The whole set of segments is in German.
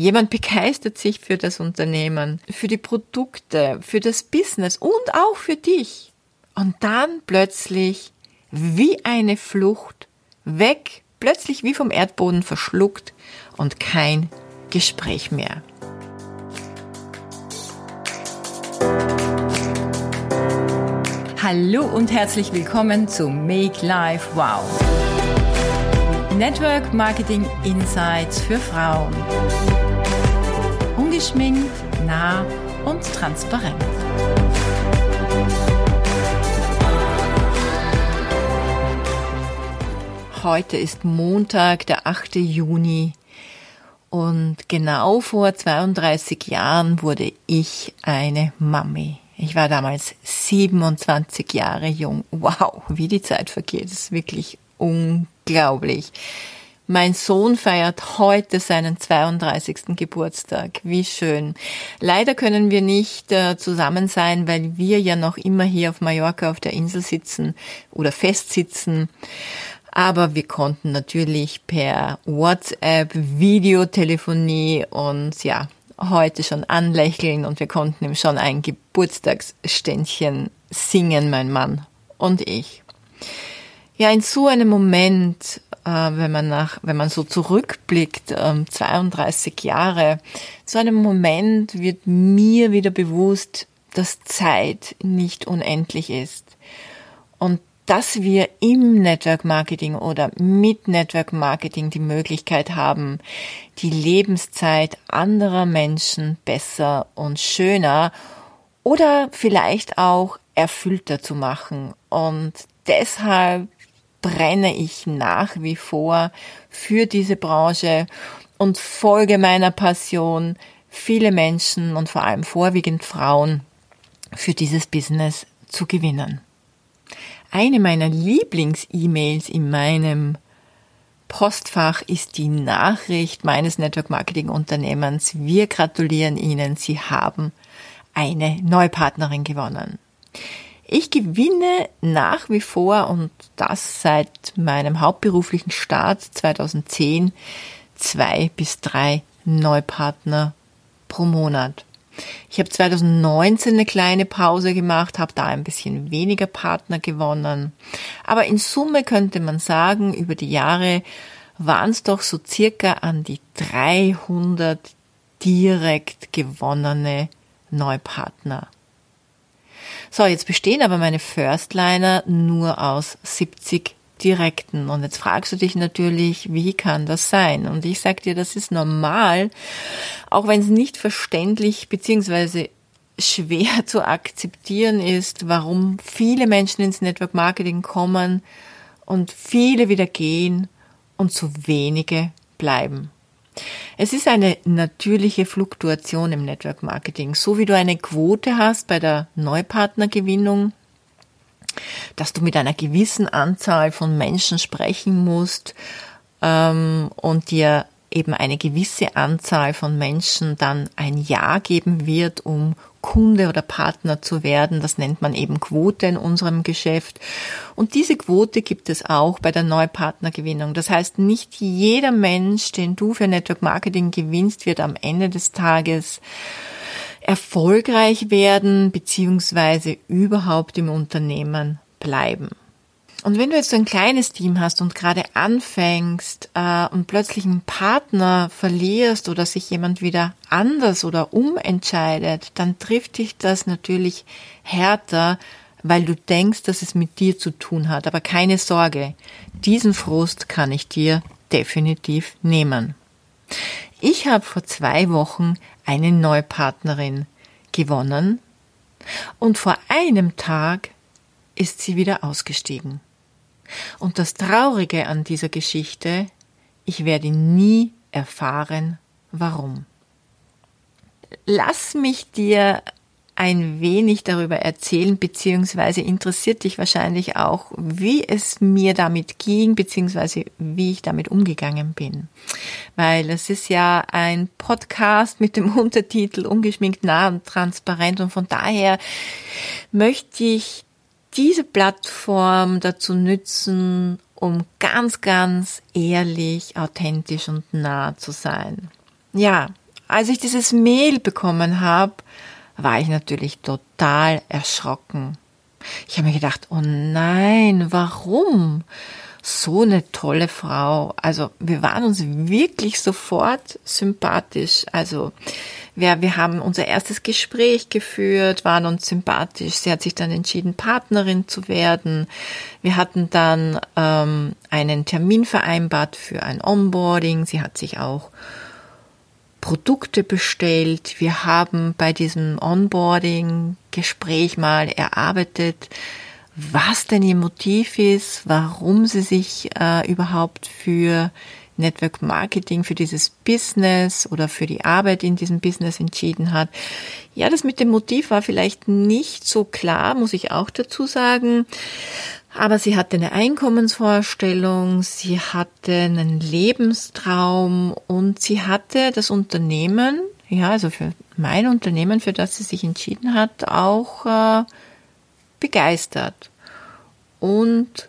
Jemand begeistert sich für das Unternehmen, für die Produkte, für das Business und auch für dich. Und dann plötzlich wie eine Flucht weg, plötzlich wie vom Erdboden verschluckt und kein Gespräch mehr. Hallo und herzlich willkommen zu Make Life Wow. Network Marketing Insights für Frauen. Ungeschminkt, nah und transparent. Heute ist Montag, der 8. Juni und genau vor 32 Jahren wurde ich eine Mami. Ich war damals 27 Jahre jung. Wow, wie die Zeit vergeht, das ist wirklich unglaublich. Mein Sohn feiert heute seinen 32. Geburtstag. Wie schön. Leider können wir nicht äh, zusammen sein, weil wir ja noch immer hier auf Mallorca auf der Insel sitzen oder festsitzen. Aber wir konnten natürlich per WhatsApp, Videotelefonie und ja, heute schon anlächeln und wir konnten ihm schon ein Geburtstagsständchen singen, mein Mann und ich. Ja, in so einem Moment, äh, wenn man nach, wenn man so zurückblickt, äh, 32 Jahre, so einem Moment wird mir wieder bewusst, dass Zeit nicht unendlich ist. Und dass wir im Network Marketing oder mit Network Marketing die Möglichkeit haben, die Lebenszeit anderer Menschen besser und schöner oder vielleicht auch erfüllter zu machen. Und deshalb brenne ich nach wie vor für diese Branche und folge meiner Passion, viele Menschen und vor allem vorwiegend Frauen für dieses Business zu gewinnen. Eine meiner Lieblings-E-Mails in meinem Postfach ist die Nachricht meines Network Marketing Unternehmens. Wir gratulieren Ihnen, Sie haben eine Neupartnerin gewonnen. Ich gewinne nach wie vor und das seit meinem hauptberuflichen Start 2010 zwei bis drei Neupartner pro Monat. Ich habe 2019 eine kleine Pause gemacht, habe da ein bisschen weniger Partner gewonnen. Aber in Summe könnte man sagen, über die Jahre waren es doch so circa an die 300 direkt gewonnene Neupartner. So, jetzt bestehen aber meine Firstliner nur aus 70 direkten. Und jetzt fragst du dich natürlich, wie kann das sein? Und ich sag dir, das ist normal, auch wenn es nicht verständlich bzw. schwer zu akzeptieren ist, warum viele Menschen ins Network Marketing kommen und viele wieder gehen und zu wenige bleiben. Es ist eine natürliche Fluktuation im Network Marketing. So wie du eine Quote hast bei der Neupartnergewinnung, dass du mit einer gewissen Anzahl von Menschen sprechen musst ähm, und dir eben eine gewisse Anzahl von Menschen dann ein Ja geben wird, um Kunde oder Partner zu werden. Das nennt man eben Quote in unserem Geschäft. Und diese Quote gibt es auch bei der Neupartnergewinnung. Das heißt, nicht jeder Mensch, den du für Network Marketing gewinnst, wird am Ende des Tages erfolgreich werden, beziehungsweise überhaupt im Unternehmen bleiben. Und wenn du jetzt so ein kleines Team hast und gerade anfängst äh, und plötzlich einen Partner verlierst oder sich jemand wieder anders oder umentscheidet, dann trifft dich das natürlich härter, weil du denkst, dass es mit dir zu tun hat. Aber keine Sorge, diesen Frust kann ich dir definitiv nehmen. Ich habe vor zwei Wochen eine Neupartnerin gewonnen und vor einem Tag ist sie wieder ausgestiegen. Und das Traurige an dieser Geschichte, ich werde nie erfahren, warum. Lass mich dir ein wenig darüber erzählen, beziehungsweise interessiert dich wahrscheinlich auch, wie es mir damit ging, beziehungsweise wie ich damit umgegangen bin. Weil es ist ja ein Podcast mit dem Untertitel Ungeschminkt, nah und transparent und von daher möchte ich diese Plattform dazu nützen, um ganz, ganz ehrlich, authentisch und nah zu sein. Ja, als ich dieses Mail bekommen habe, war ich natürlich total erschrocken. Ich habe mir gedacht, oh nein, warum? So eine tolle Frau. Also wir waren uns wirklich sofort sympathisch. Also wir, wir haben unser erstes Gespräch geführt, waren uns sympathisch. Sie hat sich dann entschieden, Partnerin zu werden. Wir hatten dann ähm, einen Termin vereinbart für ein Onboarding. Sie hat sich auch Produkte bestellt. Wir haben bei diesem Onboarding-Gespräch mal erarbeitet, was denn ihr Motiv ist, warum sie sich äh, überhaupt für Network Marketing, für dieses Business oder für die Arbeit in diesem Business entschieden hat. Ja, das mit dem Motiv war vielleicht nicht so klar, muss ich auch dazu sagen. Aber sie hatte eine Einkommensvorstellung, sie hatte einen Lebenstraum und sie hatte das Unternehmen, ja, also für mein Unternehmen, für das sie sich entschieden hat, auch äh, begeistert. Und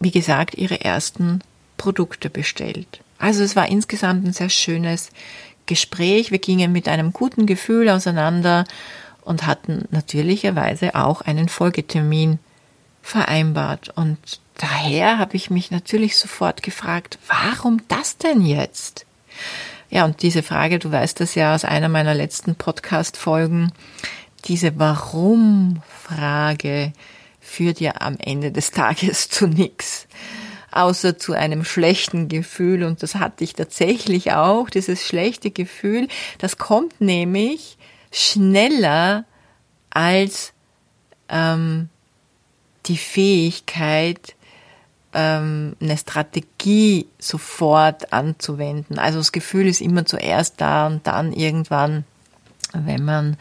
wie gesagt, ihre ersten Produkte bestellt. Also es war insgesamt ein sehr schönes Gespräch. Wir gingen mit einem guten Gefühl auseinander und hatten natürlicherweise auch einen Folgetermin vereinbart. Und daher habe ich mich natürlich sofort gefragt, warum das denn jetzt? Ja, und diese Frage, du weißt das ja aus einer meiner letzten Podcast-Folgen, diese Warum-Frage führt ja am Ende des Tages zu nichts, außer zu einem schlechten Gefühl. Und das hatte ich tatsächlich auch, dieses schlechte Gefühl. Das kommt nämlich schneller als ähm, die Fähigkeit, ähm, eine Strategie sofort anzuwenden. Also das Gefühl ist immer zuerst da und dann irgendwann, wenn man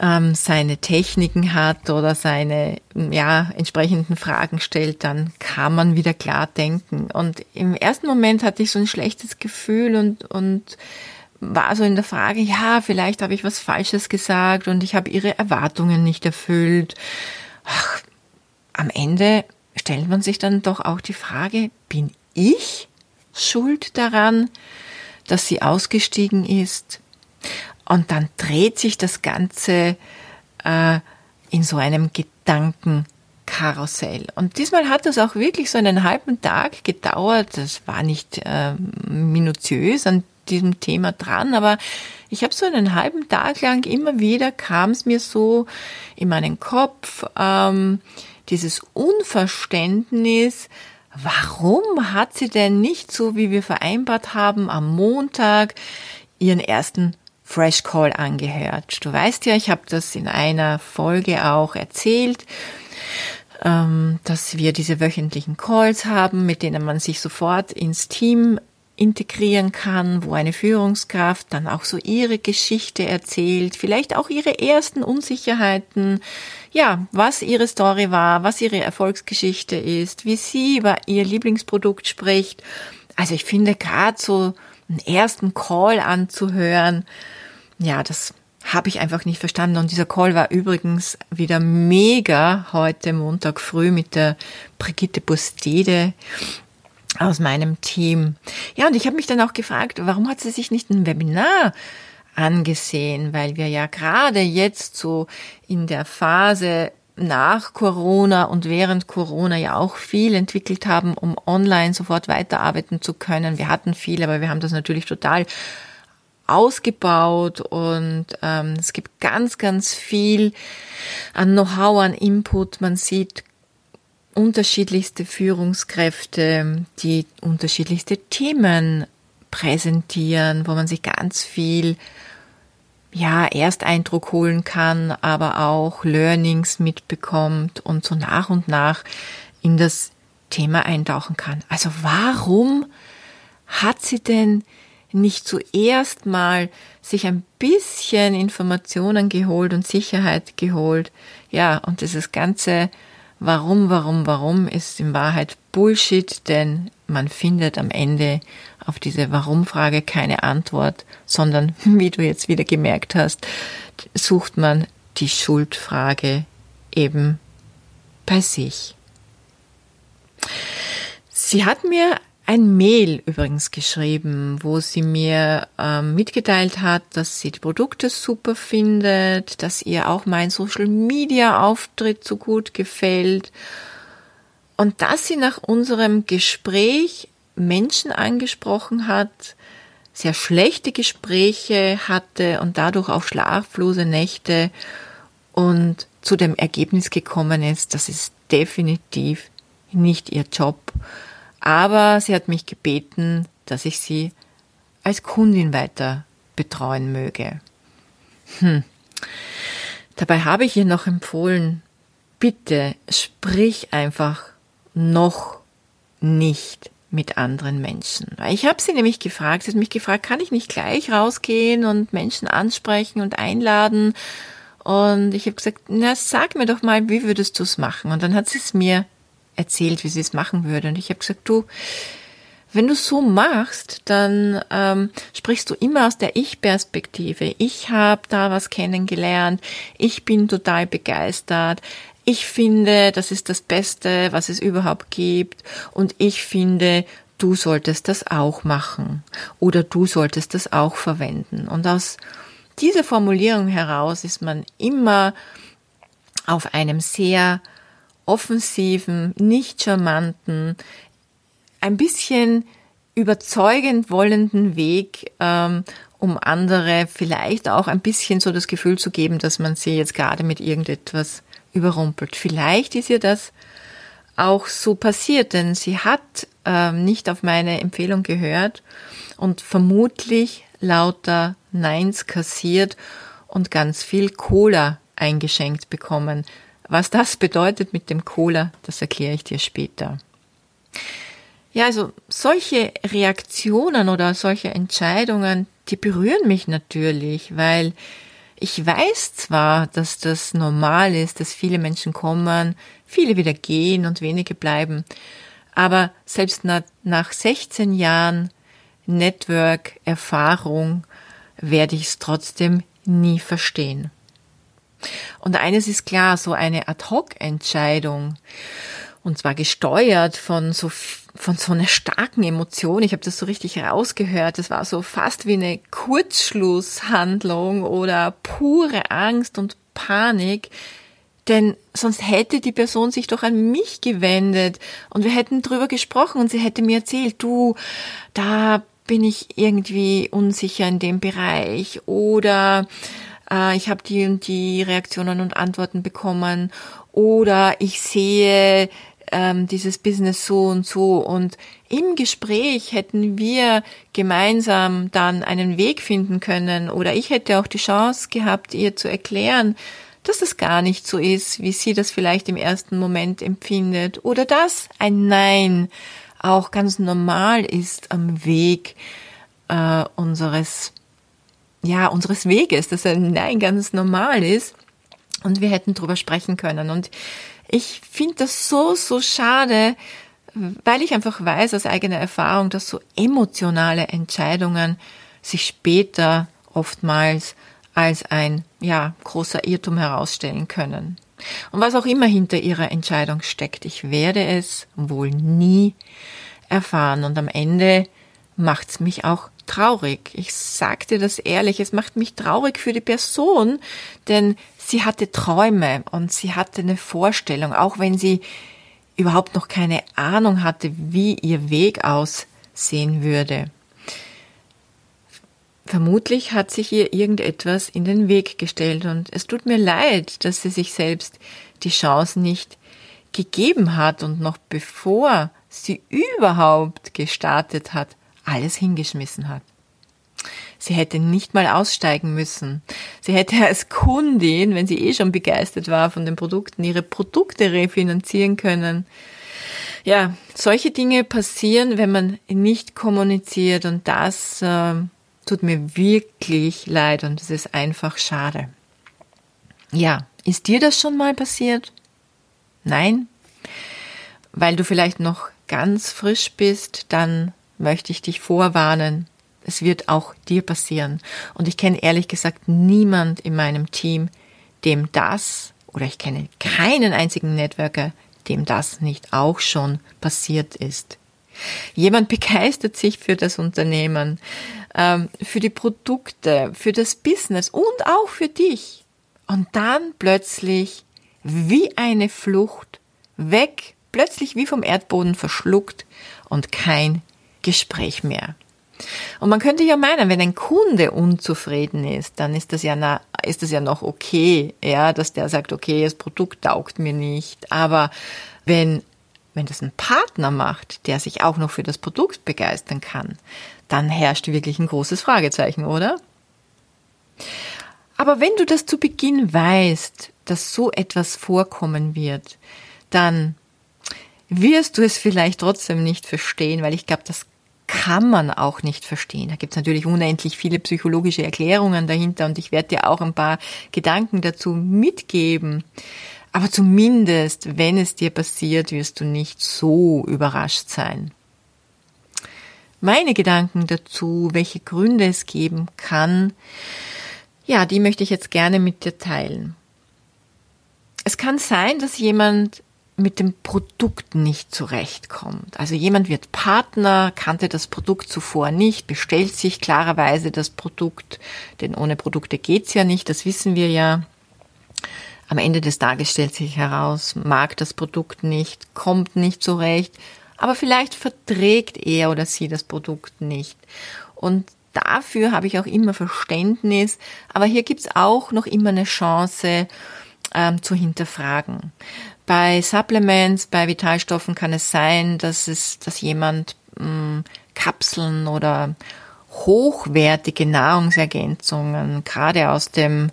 ähm, seine Techniken hat oder seine ja, entsprechenden Fragen stellt, dann kann man wieder klar denken. Und im ersten Moment hatte ich so ein schlechtes Gefühl und, und war so in der Frage, ja, vielleicht habe ich was Falsches gesagt und ich habe ihre Erwartungen nicht erfüllt. Ach, am Ende stellt man sich dann doch auch die Frage, bin ich schuld daran, dass sie ausgestiegen ist? Und dann dreht sich das Ganze äh, in so einem Gedankenkarussell. Und diesmal hat das auch wirklich so einen halben Tag gedauert. Das war nicht äh, minutiös an diesem Thema dran, aber ich habe so einen halben Tag lang immer wieder kam es mir so in meinen Kopf, ähm, dieses Unverständnis, warum hat sie denn nicht so, wie wir vereinbart haben, am Montag ihren ersten Fresh Call angehört. Du weißt ja, ich habe das in einer Folge auch erzählt, ähm, dass wir diese wöchentlichen Calls haben, mit denen man sich sofort ins Team integrieren kann, wo eine Führungskraft dann auch so ihre Geschichte erzählt, vielleicht auch ihre ersten Unsicherheiten, ja, was ihre Story war, was ihre Erfolgsgeschichte ist, wie sie über ihr Lieblingsprodukt spricht. Also ich finde gerade so einen ersten Call anzuhören, ja, das habe ich einfach nicht verstanden. Und dieser Call war übrigens wieder mega heute Montag früh mit der Brigitte Bustede aus meinem Team. Ja, und ich habe mich dann auch gefragt, warum hat sie sich nicht ein Webinar angesehen, weil wir ja gerade jetzt so in der Phase nach Corona und während Corona ja auch viel entwickelt haben, um online sofort weiterarbeiten zu können. Wir hatten viel, aber wir haben das natürlich total ausgebaut und ähm, es gibt ganz, ganz viel an Know-how, an Input. Man sieht unterschiedlichste Führungskräfte, die unterschiedlichste Themen präsentieren, wo man sich ganz viel ja, Ersteindruck holen kann, aber auch Learnings mitbekommt und so nach und nach in das Thema eintauchen kann. Also warum hat sie denn nicht zuerst mal sich ein bisschen Informationen geholt und Sicherheit geholt? Ja, und dieses ganze Warum, warum, warum ist in Wahrheit Bullshit, denn man findet am Ende auf diese Warum-Frage keine Antwort, sondern, wie du jetzt wieder gemerkt hast, sucht man die Schuldfrage eben bei sich. Sie hat mir ein Mail übrigens geschrieben, wo sie mir ähm, mitgeteilt hat, dass sie die Produkte super findet, dass ihr auch mein Social Media Auftritt so gut gefällt und dass sie nach unserem Gespräch Menschen angesprochen hat, sehr schlechte Gespräche hatte und dadurch auch schlaflose Nächte und zu dem Ergebnis gekommen ist, das ist definitiv nicht ihr Job. Aber sie hat mich gebeten, dass ich sie als Kundin weiter betreuen möge. Hm. Dabei habe ich ihr noch empfohlen, bitte sprich einfach noch nicht mit anderen Menschen. Ich habe sie nämlich gefragt, sie hat mich gefragt, kann ich nicht gleich rausgehen und Menschen ansprechen und einladen? Und ich habe gesagt, na sag mir doch mal, wie würdest du es machen? Und dann hat sie es mir erzählt, wie sie es machen würde. Und ich habe gesagt, du, wenn du so machst, dann ähm, sprichst du immer aus der Ich-Perspektive. Ich habe da was kennengelernt, ich bin total begeistert, ich finde, das ist das Beste, was es überhaupt gibt und ich finde, du solltest das auch machen oder du solltest das auch verwenden. Und aus dieser Formulierung heraus ist man immer auf einem sehr offensiven, nicht charmanten, ein bisschen überzeugend wollenden Weg, ähm, um andere vielleicht auch ein bisschen so das Gefühl zu geben, dass man sie jetzt gerade mit irgendetwas überrumpelt. Vielleicht ist ihr das auch so passiert, denn sie hat ähm, nicht auf meine Empfehlung gehört und vermutlich lauter Neins kassiert und ganz viel Cola eingeschenkt bekommen. Was das bedeutet mit dem Cola, das erkläre ich dir später. Ja, also solche Reaktionen oder solche Entscheidungen, die berühren mich natürlich, weil ich weiß zwar, dass das normal ist, dass viele Menschen kommen, viele wieder gehen und wenige bleiben, aber selbst nach, nach 16 Jahren Network-Erfahrung werde ich es trotzdem nie verstehen. Und eines ist klar, so eine Ad-Hoc-Entscheidung, und zwar gesteuert von so von so einer starken Emotion. Ich habe das so richtig rausgehört. Das war so fast wie eine Kurzschlusshandlung oder pure Angst und Panik. Denn sonst hätte die Person sich doch an mich gewendet und wir hätten drüber gesprochen und sie hätte mir erzählt, du, da bin ich irgendwie unsicher in dem Bereich oder äh, ich habe die und die Reaktionen und Antworten bekommen. Oder ich sehe ähm, dieses Business so und so. Und im Gespräch hätten wir gemeinsam dann einen Weg finden können. Oder ich hätte auch die Chance gehabt, ihr zu erklären, dass es gar nicht so ist, wie sie das vielleicht im ersten Moment empfindet. Oder dass ein Nein auch ganz normal ist am Weg äh, unseres ja unseres Weges, dass ein Nein ganz normal ist und wir hätten drüber sprechen können und ich finde das so, so schade, weil ich einfach weiß aus eigener Erfahrung, dass so emotionale Entscheidungen sich später oftmals als ein, ja, großer Irrtum herausstellen können. Und was auch immer hinter ihrer Entscheidung steckt, ich werde es wohl nie erfahren. Und am Ende macht's mich auch traurig. Ich sagte das ehrlich, es macht mich traurig für die Person, denn sie hatte Träume und sie hatte eine Vorstellung, auch wenn sie überhaupt noch keine Ahnung hatte, wie ihr Weg aussehen würde. Vermutlich hat sich ihr irgendetwas in den Weg gestellt und es tut mir leid, dass sie sich selbst die Chance nicht gegeben hat und noch bevor sie überhaupt gestartet hat, alles hingeschmissen hat. Sie hätte nicht mal aussteigen müssen. Sie hätte als Kundin, wenn sie eh schon begeistert war von den Produkten, ihre Produkte refinanzieren können. Ja, solche Dinge passieren, wenn man nicht kommuniziert und das äh, tut mir wirklich leid und es ist einfach schade. Ja, ist dir das schon mal passiert? Nein? Weil du vielleicht noch ganz frisch bist, dann möchte ich dich vorwarnen. Es wird auch dir passieren. Und ich kenne ehrlich gesagt niemand in meinem Team, dem das, oder ich kenne keinen einzigen Networker, dem das nicht auch schon passiert ist. Jemand begeistert sich für das Unternehmen, ähm, für die Produkte, für das Business und auch für dich. Und dann plötzlich wie eine Flucht weg, plötzlich wie vom Erdboden verschluckt und kein Gespräch mehr. Und man könnte ja meinen, wenn ein Kunde unzufrieden ist, dann ist das ja, na, ist das ja noch okay, ja, dass der sagt, okay, das Produkt taugt mir nicht. Aber wenn, wenn das ein Partner macht, der sich auch noch für das Produkt begeistern kann, dann herrscht wirklich ein großes Fragezeichen, oder? Aber wenn du das zu Beginn weißt, dass so etwas vorkommen wird, dann wirst du es vielleicht trotzdem nicht verstehen, weil ich glaube, das kann man auch nicht verstehen. Da gibt es natürlich unendlich viele psychologische Erklärungen dahinter und ich werde dir auch ein paar Gedanken dazu mitgeben. Aber zumindest, wenn es dir passiert, wirst du nicht so überrascht sein. Meine Gedanken dazu, welche Gründe es geben kann, ja, die möchte ich jetzt gerne mit dir teilen. Es kann sein, dass jemand mit dem Produkt nicht zurechtkommt. Also jemand wird Partner, kannte das Produkt zuvor nicht, bestellt sich klarerweise das Produkt, denn ohne Produkte geht's ja nicht, das wissen wir ja. Am Ende des Tages stellt sich heraus, mag das Produkt nicht, kommt nicht zurecht, aber vielleicht verträgt er oder sie das Produkt nicht. Und dafür habe ich auch immer Verständnis, aber hier gibt's auch noch immer eine Chance ähm, zu hinterfragen. Bei Supplements, bei Vitalstoffen kann es sein, dass es, dass jemand mh, hm, Kapseln oder hochwertige Nahrungsergänzungen, gerade aus dem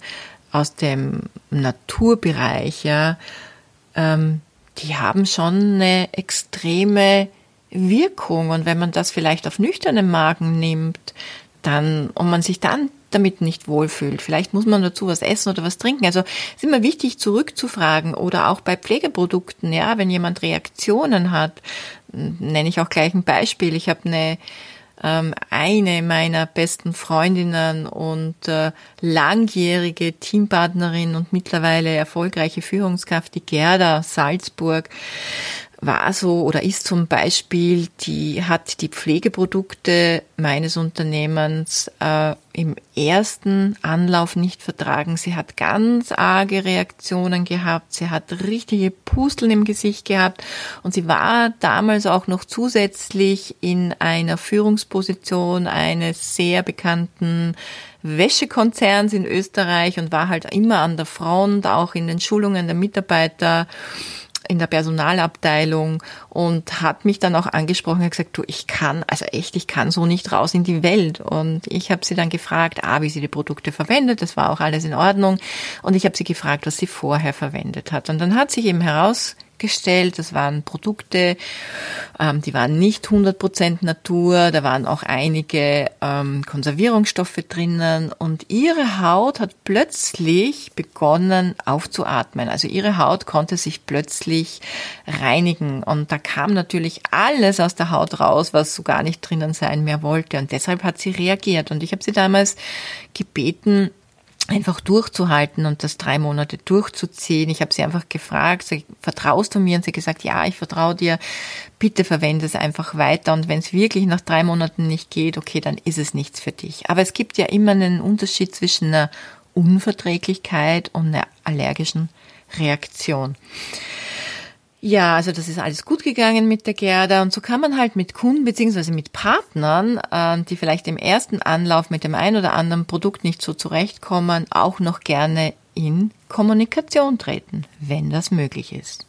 aus dem Naturbereich, ja, ähm, die haben schon eine extreme Wirkung. Und wenn man das vielleicht auf nüchternen Magen nimmt, dann, und man sich dann damit nicht wohlfühlt. Vielleicht muss man dazu was essen oder was trinken. Also ist immer wichtig zurückzufragen oder auch bei Pflegeprodukten, ja, wenn jemand Reaktionen hat, nenne ich auch gleich ein Beispiel. Ich habe eine ähm, eine meiner besten Freundinnen und äh, langjährige Teampartnerin und mittlerweile erfolgreiche Führungskraft, die Gerda Salzburg, war so oder ist zum Beispiel, die hat die Pflegeprodukte meines Unternehmens äh, im ersten Anlauf nicht vertragen. Sie hat ganz arge Reaktionen gehabt, sie hat richtige Pusteln im Gesicht gehabt. Und sie war damals auch noch zusätzlich in einer Führungsposition eines sehr bekannten Wäschekonzerns in Österreich und war halt immer an der Front, auch in den Schulungen der Mitarbeiter in der Personalabteilung und hat mich dann auch angesprochen und gesagt, du, ich kann, also echt, ich kann so nicht raus in die Welt. Und ich habe sie dann gefragt, ah, wie sie die Produkte verwendet, das war auch alles in Ordnung. Und ich habe sie gefragt, was sie vorher verwendet hat. Und dann hat sich eben heraus gestellt. Das waren Produkte, ähm, die waren nicht 100% Natur, da waren auch einige ähm, Konservierungsstoffe drinnen. Und ihre Haut hat plötzlich begonnen aufzuatmen. Also ihre Haut konnte sich plötzlich reinigen. Und da kam natürlich alles aus der Haut raus, was so gar nicht drinnen sein mehr wollte. Und deshalb hat sie reagiert. Und ich habe sie damals gebeten, einfach durchzuhalten und das drei Monate durchzuziehen. Ich habe sie einfach gefragt, sag, vertraust du mir? Und sie hat gesagt, ja, ich vertraue dir. Bitte verwende es einfach weiter. Und wenn es wirklich nach drei Monaten nicht geht, okay, dann ist es nichts für dich. Aber es gibt ja immer einen Unterschied zwischen einer Unverträglichkeit und einer allergischen Reaktion. Ja, also das ist alles gut gegangen mit der Gerda und so kann man halt mit Kunden beziehungsweise mit Partnern, äh, die vielleicht im ersten Anlauf mit dem einen oder anderen Produkt nicht so zurechtkommen, auch noch gerne in Kommunikation treten, wenn das möglich ist.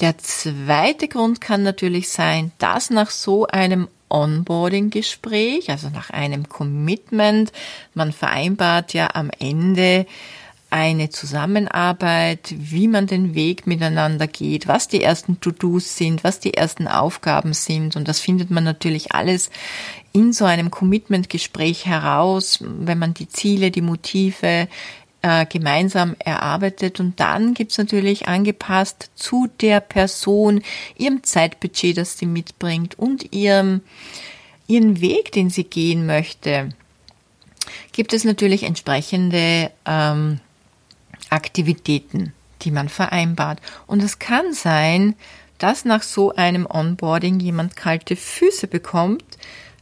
Der zweite Grund kann natürlich sein, dass nach so einem Onboarding-Gespräch, also nach einem Commitment, man vereinbart ja am Ende eine Zusammenarbeit, wie man den Weg miteinander geht, was die ersten To-Dos sind, was die ersten Aufgaben sind. Und das findet man natürlich alles in so einem Commitment-Gespräch heraus, wenn man die Ziele, die Motive äh, gemeinsam erarbeitet. Und dann gibt's natürlich angepasst zu der Person, ihrem Zeitbudget, das sie mitbringt und ihrem, ihren Weg, den sie gehen möchte, gibt es natürlich entsprechende ähm, Aktivitäten, die man vereinbart. Und es kann sein, dass nach so einem Onboarding jemand kalte Füße bekommt,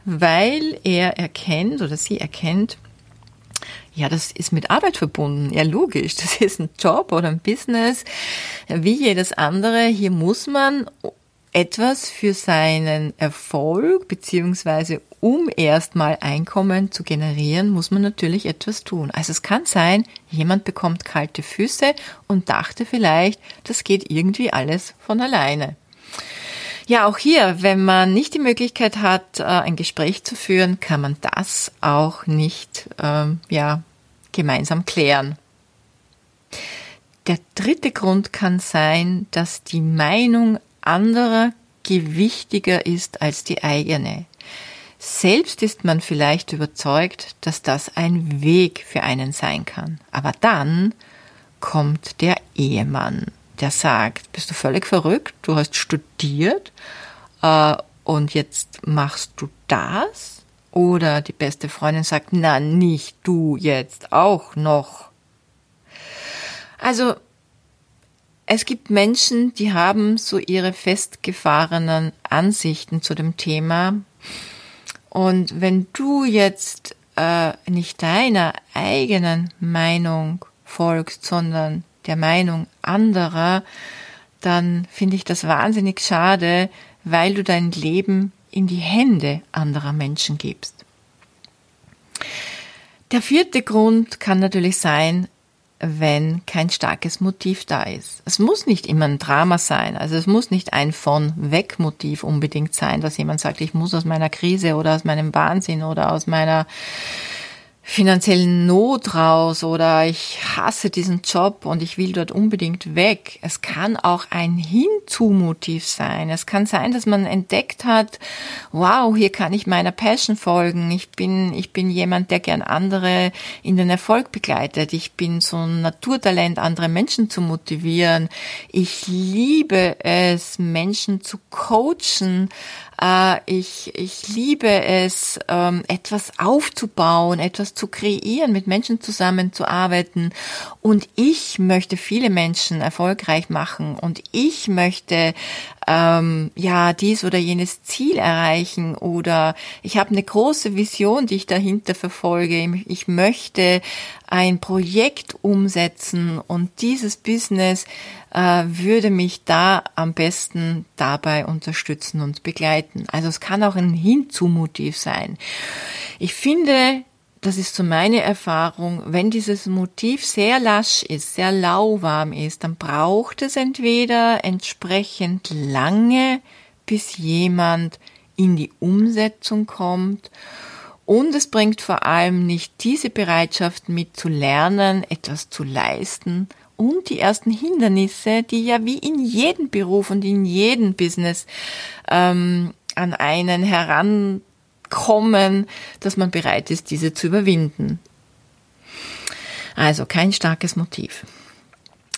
weil er erkennt oder sie erkennt, ja, das ist mit Arbeit verbunden. Ja, logisch. Das ist ein Job oder ein Business, wie jedes andere. Hier muss man etwas für seinen Erfolg, beziehungsweise um erstmal Einkommen zu generieren, muss man natürlich etwas tun. Also es kann sein, jemand bekommt kalte Füße und dachte vielleicht, das geht irgendwie alles von alleine. Ja, auch hier, wenn man nicht die Möglichkeit hat, äh, ein Gespräch zu führen, kann man das auch nicht ähm, ja, gemeinsam klären. Der dritte Grund kann sein, dass die Meinung anderer gewichtiger ist als die eigene. Selbst ist man vielleicht überzeugt, dass das ein Weg für einen sein kann. Aber dann kommt der Ehemann der sagt, bist du völlig verrückt, du hast studiert äh, und jetzt machst du das? Oder die beste Freundin sagt, na, nicht du jetzt auch noch. Also, es gibt Menschen, die haben so ihre festgefahrenen Ansichten zu dem Thema. Und wenn du jetzt äh, nicht deiner eigenen Meinung folgst, sondern der Meinung anderer, dann finde ich das wahnsinnig schade, weil du dein Leben in die Hände anderer Menschen gibst. Der vierte Grund kann natürlich sein, wenn kein starkes Motiv da ist. Es muss nicht immer ein Drama sein, also es muss nicht ein von weg Motiv unbedingt sein, dass jemand sagt, ich muss aus meiner Krise oder aus meinem Wahnsinn oder aus meiner finanziellen Not raus oder ich hasse diesen Job und ich will dort unbedingt weg. Es kann auch ein Hinzu-Motiv sein. Es kann sein, dass man entdeckt hat, wow, hier kann ich meiner Passion folgen. Ich bin, ich bin jemand, der gern andere in den Erfolg begleitet. Ich bin so ein Naturtalent, andere Menschen zu motivieren. Ich liebe es, Menschen zu coachen, ich, ich liebe es, ähm, etwas aufzubauen, etwas zu kreieren, mit Menschen zusammenzuarbeiten. Und ich möchte viele Menschen erfolgreich machen und ich möchte ähm, ja dies oder jenes Ziel erreichen oder ich habe eine große Vision, die ich dahinter verfolge. Ich möchte ein Projekt umsetzen und dieses Business äh, würde mich da am besten dabei unterstützen und begleiten. Also es kann auch ein Hinzu-Motiv sein. Ich finde, das ist so meine Erfahrung, wenn dieses Motiv sehr lasch ist, sehr lauwarm ist, dann braucht es entweder entsprechend lange, bis jemand in die Umsetzung kommt. Und es bringt vor allem nicht diese Bereitschaft mit zu lernen, etwas zu leisten und die ersten Hindernisse, die ja wie in jedem Beruf und in jedem Business ähm, an einen heran kommen, dass man bereit ist, diese zu überwinden. Also kein starkes Motiv.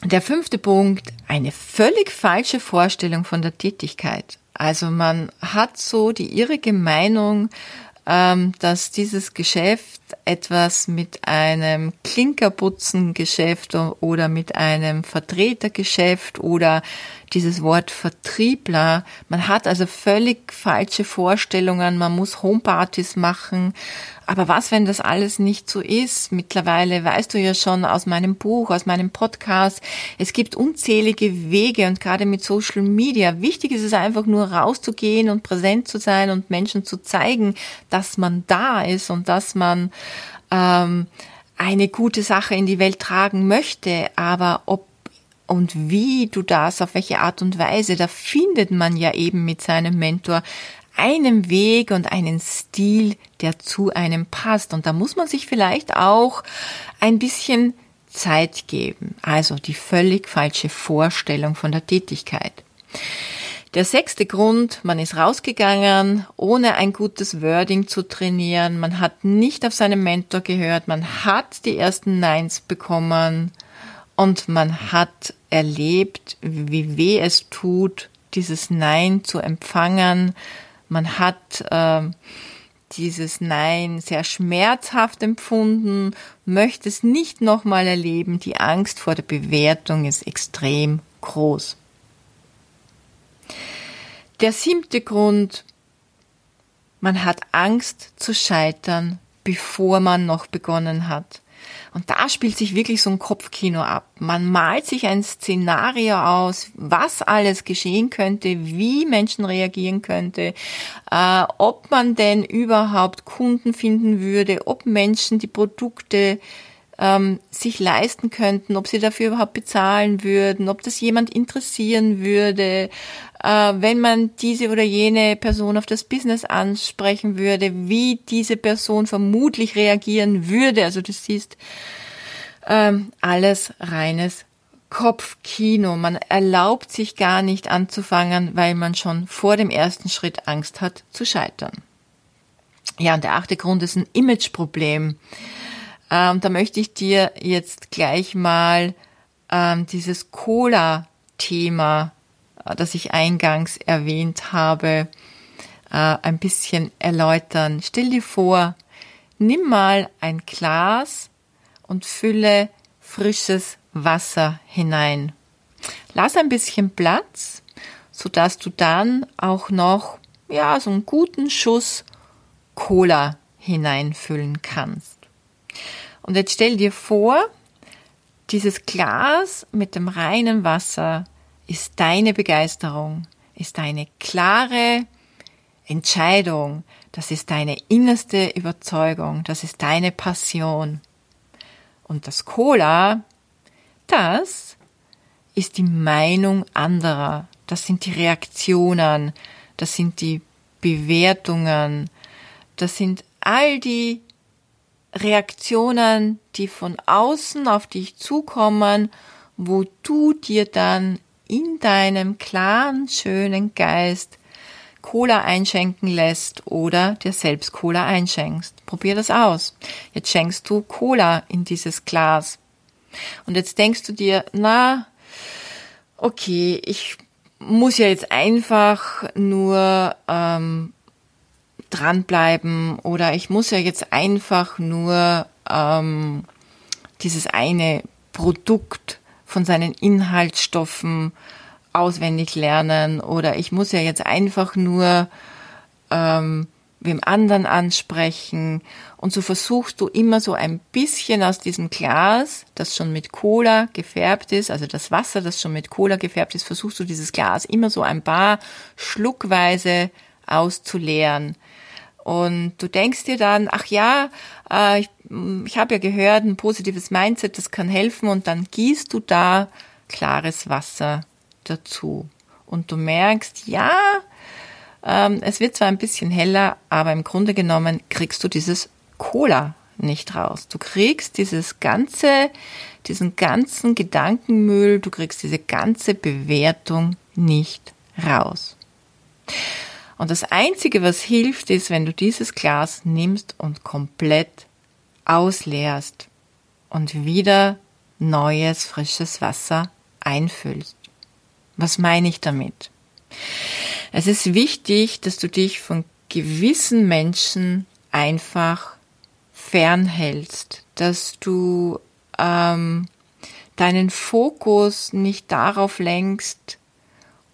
Der fünfte Punkt, eine völlig falsche Vorstellung von der Tätigkeit. Also man hat so die irrige Meinung, dass dieses Geschäft etwas mit einem Klinkerputzengeschäft oder mit einem Vertretergeschäft oder dieses Wort Vertriebler. Man hat also völlig falsche Vorstellungen. Man muss Homepartys machen. Aber was, wenn das alles nicht so ist? Mittlerweile weißt du ja schon aus meinem Buch, aus meinem Podcast, es gibt unzählige Wege und gerade mit Social Media. Wichtig ist es einfach nur rauszugehen und präsent zu sein und Menschen zu zeigen, dass man da ist und dass man ähm, eine gute Sache in die Welt tragen möchte. Aber ob und wie du das, auf welche Art und Weise, da findet man ja eben mit seinem Mentor einen Weg und einen Stil, der zu einem passt. Und da muss man sich vielleicht auch ein bisschen Zeit geben. Also die völlig falsche Vorstellung von der Tätigkeit. Der sechste Grund, man ist rausgegangen, ohne ein gutes Wording zu trainieren, man hat nicht auf seinen Mentor gehört, man hat die ersten Neins bekommen und man hat erlebt, wie weh es tut, dieses Nein zu empfangen, man hat äh, dieses Nein sehr schmerzhaft empfunden, möchte es nicht nochmal erleben. Die Angst vor der Bewertung ist extrem groß. Der siebte Grund, man hat Angst zu scheitern, bevor man noch begonnen hat. Und da spielt sich wirklich so ein Kopfkino ab. Man malt sich ein Szenario aus, was alles geschehen könnte, wie Menschen reagieren könnte, äh, ob man denn überhaupt Kunden finden würde, ob Menschen die Produkte ähm, sich leisten könnten, ob sie dafür überhaupt bezahlen würden, ob das jemand interessieren würde, äh, wenn man diese oder jene Person auf das Business ansprechen würde, wie diese Person vermutlich reagieren würde. Also du siehst ähm, alles reines Kopfkino. Man erlaubt sich gar nicht anzufangen, weil man schon vor dem ersten Schritt Angst hat zu scheitern. Ja, und der achte Grund ist ein Imageproblem. Ähm, da möchte ich dir jetzt gleich mal ähm, dieses Cola-Thema, äh, das ich eingangs erwähnt habe, äh, ein bisschen erläutern. Stell dir vor, nimm mal ein Glas und fülle frisches Wasser hinein. Lass ein bisschen Platz, so dass du dann auch noch ja so einen guten Schuss Cola hineinfüllen kannst. Und jetzt stell dir vor, dieses Glas mit dem reinen Wasser ist deine Begeisterung, ist deine klare Entscheidung, das ist deine innerste Überzeugung, das ist deine Passion. Und das Cola, das ist die Meinung anderer, das sind die Reaktionen, das sind die Bewertungen, das sind all die Reaktionen, die von außen auf dich zukommen, wo du dir dann in deinem klaren, schönen Geist Cola einschenken lässt oder dir selbst Cola einschenkst. Probier das aus. Jetzt schenkst du Cola in dieses Glas. Und jetzt denkst du dir, na, okay, ich muss ja jetzt einfach nur ähm, dranbleiben oder ich muss ja jetzt einfach nur ähm, dieses eine Produkt von seinen Inhaltsstoffen auswendig lernen oder ich muss ja jetzt einfach nur ähm, wem anderen ansprechen und so versuchst du immer so ein bisschen aus diesem Glas, das schon mit Cola gefärbt ist, also das Wasser, das schon mit Cola gefärbt ist, versuchst du dieses Glas immer so ein paar Schluckweise auszuleeren. Und du denkst dir dann, ach ja, äh, ich, ich habe ja gehört, ein positives Mindset, das kann helfen. Und dann gießt du da klares Wasser dazu. Und du merkst, ja, ähm, es wird zwar ein bisschen heller, aber im Grunde genommen kriegst du dieses Cola nicht raus. Du kriegst dieses ganze, diesen ganzen Gedankenmüll, du kriegst diese ganze Bewertung nicht raus. Und das Einzige, was hilft, ist, wenn du dieses Glas nimmst und komplett ausleerst und wieder neues, frisches Wasser einfüllst. Was meine ich damit? Es ist wichtig, dass du dich von gewissen Menschen einfach fernhältst, dass du ähm, deinen Fokus nicht darauf lenkst,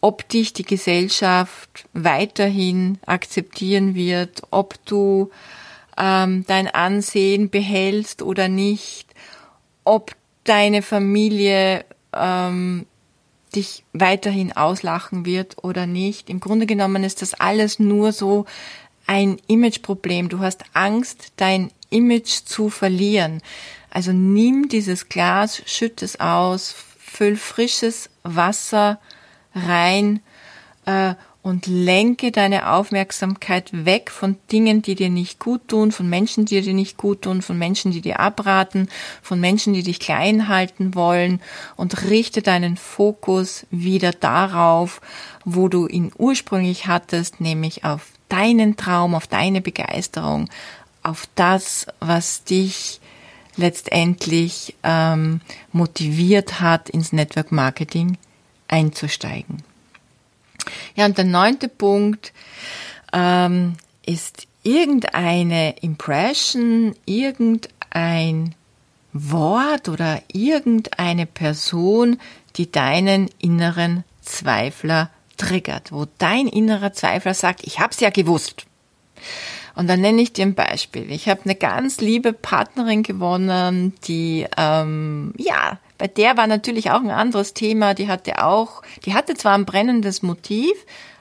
ob dich die Gesellschaft weiterhin akzeptieren wird, ob du ähm, dein Ansehen behältst oder nicht, ob deine Familie ähm, dich weiterhin auslachen wird oder nicht. Im Grunde genommen ist das alles nur so ein Imageproblem. Du hast Angst, dein Image zu verlieren. Also nimm dieses Glas, schütt es aus, füll frisches Wasser rein äh, und lenke deine Aufmerksamkeit weg von Dingen, die dir nicht gut tun, von Menschen, die dir nicht gut tun, von Menschen, die dir abraten, von Menschen, die dich klein halten wollen und richte deinen Fokus wieder darauf, wo du ihn ursprünglich hattest, nämlich auf deinen Traum, auf deine Begeisterung, auf das, was dich letztendlich ähm, motiviert hat, ins Network Marketing einzusteigen. Ja, und der neunte Punkt ähm, ist irgendeine Impression, irgendein Wort oder irgendeine Person, die deinen inneren Zweifler triggert, wo dein innerer Zweifler sagt, ich hab's ja gewusst. Und dann nenne ich dir ein Beispiel. Ich habe eine ganz liebe Partnerin gewonnen, die ähm, ja, bei der war natürlich auch ein anderes Thema. Die hatte auch, die hatte zwar ein brennendes Motiv,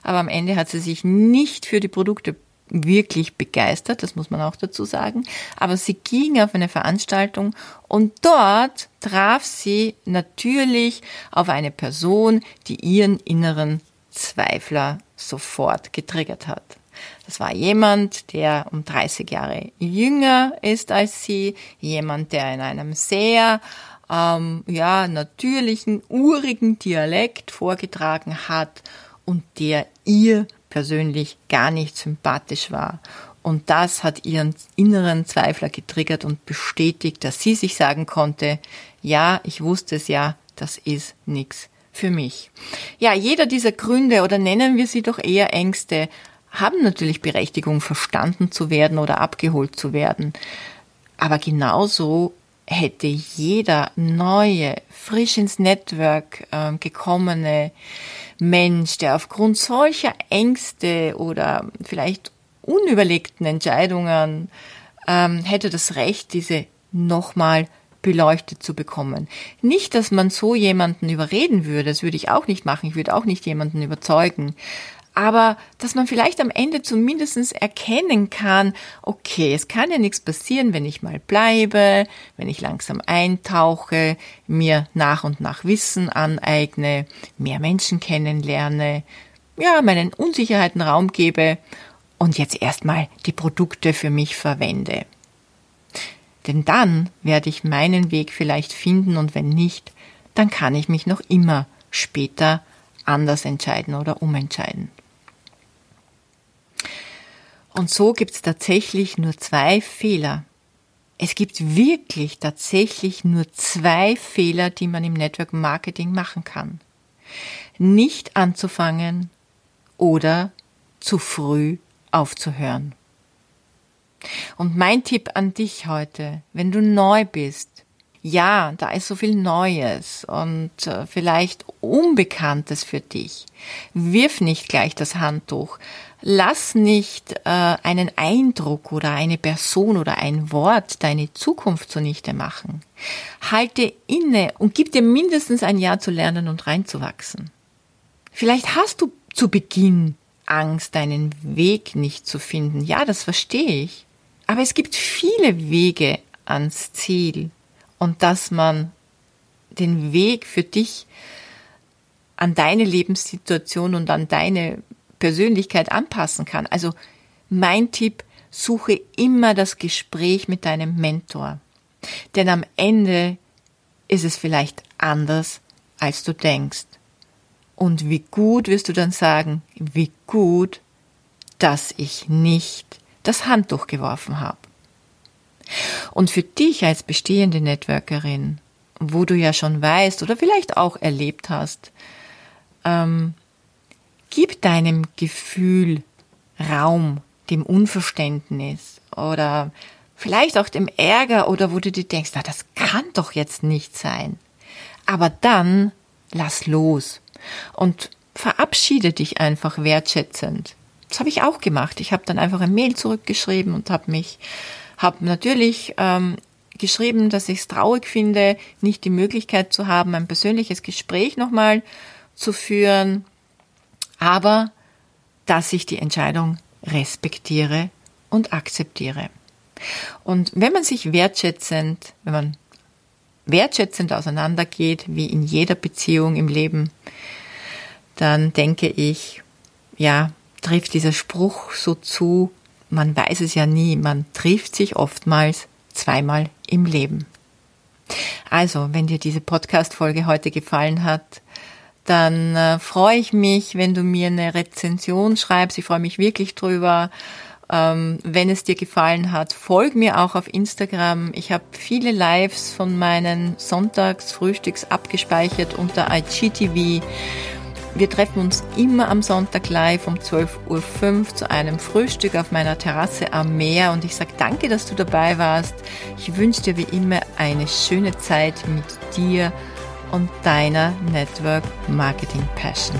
aber am Ende hat sie sich nicht für die Produkte wirklich begeistert, das muss man auch dazu sagen. Aber sie ging auf eine Veranstaltung und dort traf sie natürlich auf eine Person, die ihren inneren Zweifler sofort getriggert hat. Das war jemand, der um 30 Jahre jünger ist als sie, jemand, der in einem sehr ähm, ja natürlichen, urigen Dialekt vorgetragen hat und der ihr persönlich gar nicht sympathisch war. Und das hat ihren inneren Zweifler getriggert und bestätigt, dass sie sich sagen konnte, ja, ich wusste es ja, das ist nichts für mich. Ja, jeder dieser Gründe oder nennen wir sie doch eher Ängste, haben natürlich Berechtigung, verstanden zu werden oder abgeholt zu werden. Aber genauso hätte jeder neue, frisch ins Network äh, gekommene Mensch, der aufgrund solcher Ängste oder vielleicht unüberlegten Entscheidungen ähm, hätte das Recht, diese nochmal beleuchtet zu bekommen. Nicht, dass man so jemanden überreden würde, das würde ich auch nicht machen, ich würde auch nicht jemanden überzeugen, aber dass man vielleicht am Ende zumindest erkennen kann, okay, es kann ja nichts passieren, wenn ich mal bleibe, wenn ich langsam eintauche, mir nach und nach Wissen aneigne, mehr Menschen kennenlerne, ja, meinen Unsicherheiten Raum gebe und jetzt erstmal die Produkte für mich verwende. Denn dann werde ich meinen Weg vielleicht finden und wenn nicht, dann kann ich mich noch immer später anders entscheiden oder umentscheiden. Und so gibt es tatsächlich nur zwei Fehler. Es gibt wirklich tatsächlich nur zwei Fehler, die man im Network Marketing machen kann. Nicht anzufangen oder zu früh aufzuhören. Und mein Tipp an dich heute, wenn du neu bist, ja, da ist so viel Neues und äh, vielleicht Unbekanntes für dich. Wirf nicht gleich das Handtuch. Lass nicht äh, einen Eindruck oder eine Person oder ein Wort deine Zukunft zunichte machen. Halte inne und gib dir mindestens ein Jahr zu lernen und reinzuwachsen. Vielleicht hast du zu Beginn Angst, deinen Weg nicht zu finden. Ja, das verstehe ich. Aber es gibt viele Wege ans Ziel und dass man den Weg für dich an deine Lebenssituation und an deine Persönlichkeit anpassen kann. Also mein Tipp, suche immer das Gespräch mit deinem Mentor. Denn am Ende ist es vielleicht anders, als du denkst. Und wie gut wirst du dann sagen, wie gut, dass ich nicht das Handtuch geworfen habe. Und für dich als bestehende Networkerin, wo du ja schon weißt oder vielleicht auch erlebt hast, ähm, gib deinem Gefühl Raum, dem Unverständnis oder vielleicht auch dem Ärger oder wo du dir denkst, na, das kann doch jetzt nicht sein. Aber dann lass los und verabschiede dich einfach wertschätzend. Das habe ich auch gemacht. Ich habe dann einfach ein Mail zurückgeschrieben und habe mich habe natürlich ähm, geschrieben, dass ich es traurig finde, nicht die Möglichkeit zu haben, ein persönliches Gespräch nochmal zu führen, aber dass ich die Entscheidung respektiere und akzeptiere. Und wenn man sich wertschätzend, wenn man wertschätzend auseinandergeht, wie in jeder Beziehung im Leben, dann denke ich, ja, trifft dieser Spruch so zu, man weiß es ja nie, man trifft sich oftmals zweimal im Leben. Also, wenn dir diese Podcast-Folge heute gefallen hat, dann äh, freue ich mich, wenn du mir eine Rezension schreibst. Ich freue mich wirklich drüber. Ähm, wenn es dir gefallen hat, folg mir auch auf Instagram. Ich habe viele Lives von meinen Sonntagsfrühstücks abgespeichert unter IGTV. Wir treffen uns immer am Sonntag live um 12.05 Uhr zu einem Frühstück auf meiner Terrasse am Meer und ich sage danke, dass du dabei warst. Ich wünsche dir wie immer eine schöne Zeit mit dir und deiner Network Marketing Passion.